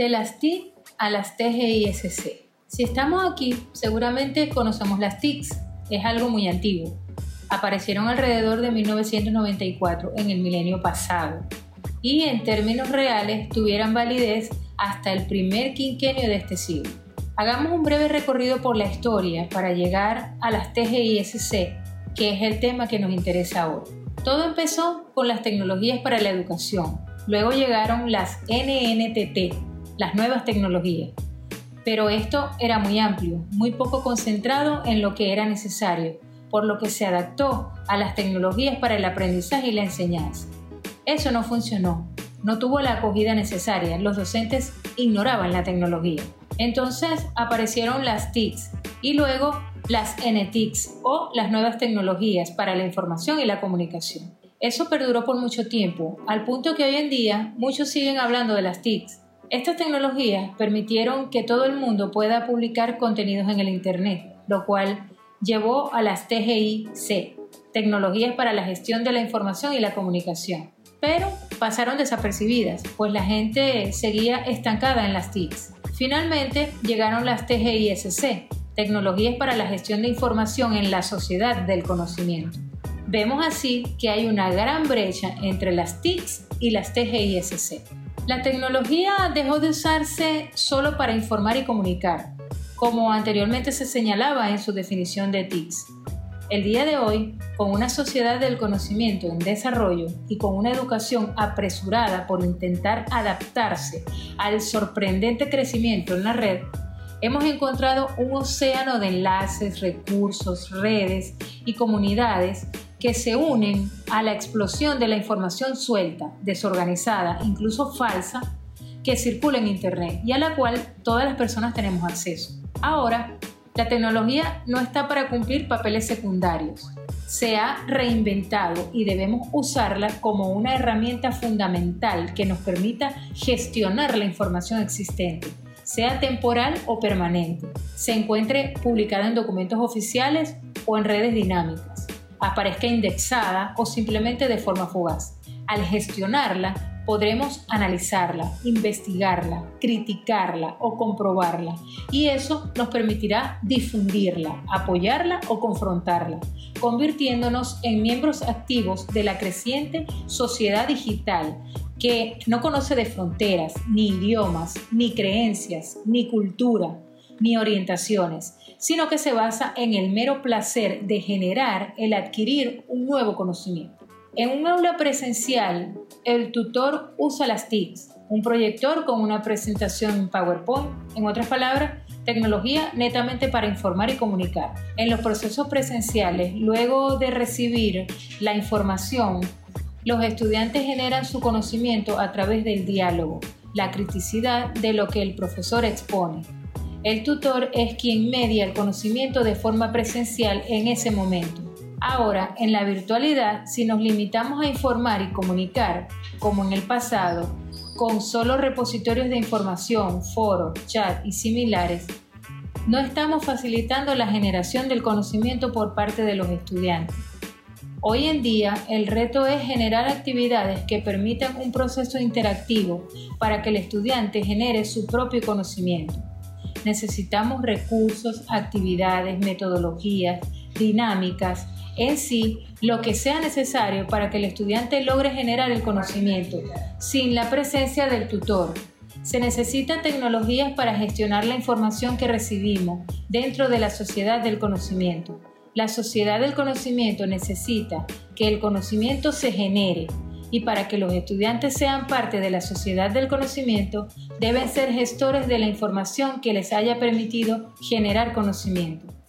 De las TIC a las TGISC. Si estamos aquí, seguramente conocemos las TICs, es algo muy antiguo. Aparecieron alrededor de 1994, en el milenio pasado, y en términos reales tuvieran validez hasta el primer quinquenio de este siglo. Hagamos un breve recorrido por la historia para llegar a las TGISC, que es el tema que nos interesa ahora. Todo empezó con las tecnologías para la educación, luego llegaron las NNTT, las nuevas tecnologías, pero esto era muy amplio, muy poco concentrado en lo que era necesario, por lo que se adaptó a las tecnologías para el aprendizaje y la enseñanza. Eso no funcionó, no tuvo la acogida necesaria, los docentes ignoraban la tecnología. Entonces aparecieron las TICs y luego las NTICs o las nuevas tecnologías para la información y la comunicación. Eso perduró por mucho tiempo, al punto que hoy en día muchos siguen hablando de las TICs, estas tecnologías permitieron que todo el mundo pueda publicar contenidos en el Internet, lo cual llevó a las TGIC, Tecnologías para la Gestión de la Información y la Comunicación. Pero pasaron desapercibidas, pues la gente seguía estancada en las TICs. Finalmente llegaron las TGISC, Tecnologías para la Gestión de Información en la Sociedad del Conocimiento. Vemos así que hay una gran brecha entre las TICs y las TGISC. La tecnología dejó de usarse solo para informar y comunicar, como anteriormente se señalaba en su definición de TICS. El día de hoy, con una sociedad del conocimiento en desarrollo y con una educación apresurada por intentar adaptarse al sorprendente crecimiento en la red, hemos encontrado un océano de enlaces, recursos, redes y comunidades que se unen a la explosión de la información suelta, desorganizada, incluso falsa, que circula en Internet y a la cual todas las personas tenemos acceso. Ahora, la tecnología no está para cumplir papeles secundarios. Se ha reinventado y debemos usarla como una herramienta fundamental que nos permita gestionar la información existente, sea temporal o permanente, se encuentre publicada en documentos oficiales o en redes dinámicas aparezca indexada o simplemente de forma fugaz. Al gestionarla, podremos analizarla, investigarla, criticarla o comprobarla y eso nos permitirá difundirla, apoyarla o confrontarla, convirtiéndonos en miembros activos de la creciente sociedad digital que no conoce de fronteras, ni idiomas, ni creencias, ni cultura, ni orientaciones, sino que se basa en el mero placer de generar el adquirir un nuevo conocimiento. En un aula presencial, el tutor usa las TICs, un proyector con una presentación en PowerPoint, en otras palabras, tecnología netamente para informar y comunicar. En los procesos presenciales, luego de recibir la información, los estudiantes generan su conocimiento a través del diálogo, la criticidad de lo que el profesor expone, el tutor es quien media el conocimiento de forma presencial en ese momento. Ahora, en la virtualidad, si nos limitamos a informar y comunicar, como en el pasado, con solo repositorios de información, foros, chat y similares, no estamos facilitando la generación del conocimiento por parte de los estudiantes. Hoy en día el reto es generar actividades que permitan un proceso interactivo para que el estudiante genere su propio conocimiento necesitamos recursos, actividades, metodologías, dinámicas, en sí lo que sea necesario para que el estudiante logre generar el conocimiento sin la presencia del tutor. Se necesitan tecnologías para gestionar la información que recibimos dentro de la sociedad del conocimiento. La sociedad del conocimiento necesita que el conocimiento se genere, y para que los estudiantes sean parte de la sociedad del conocimiento, deben ser gestores de la información que les haya permitido generar conocimiento.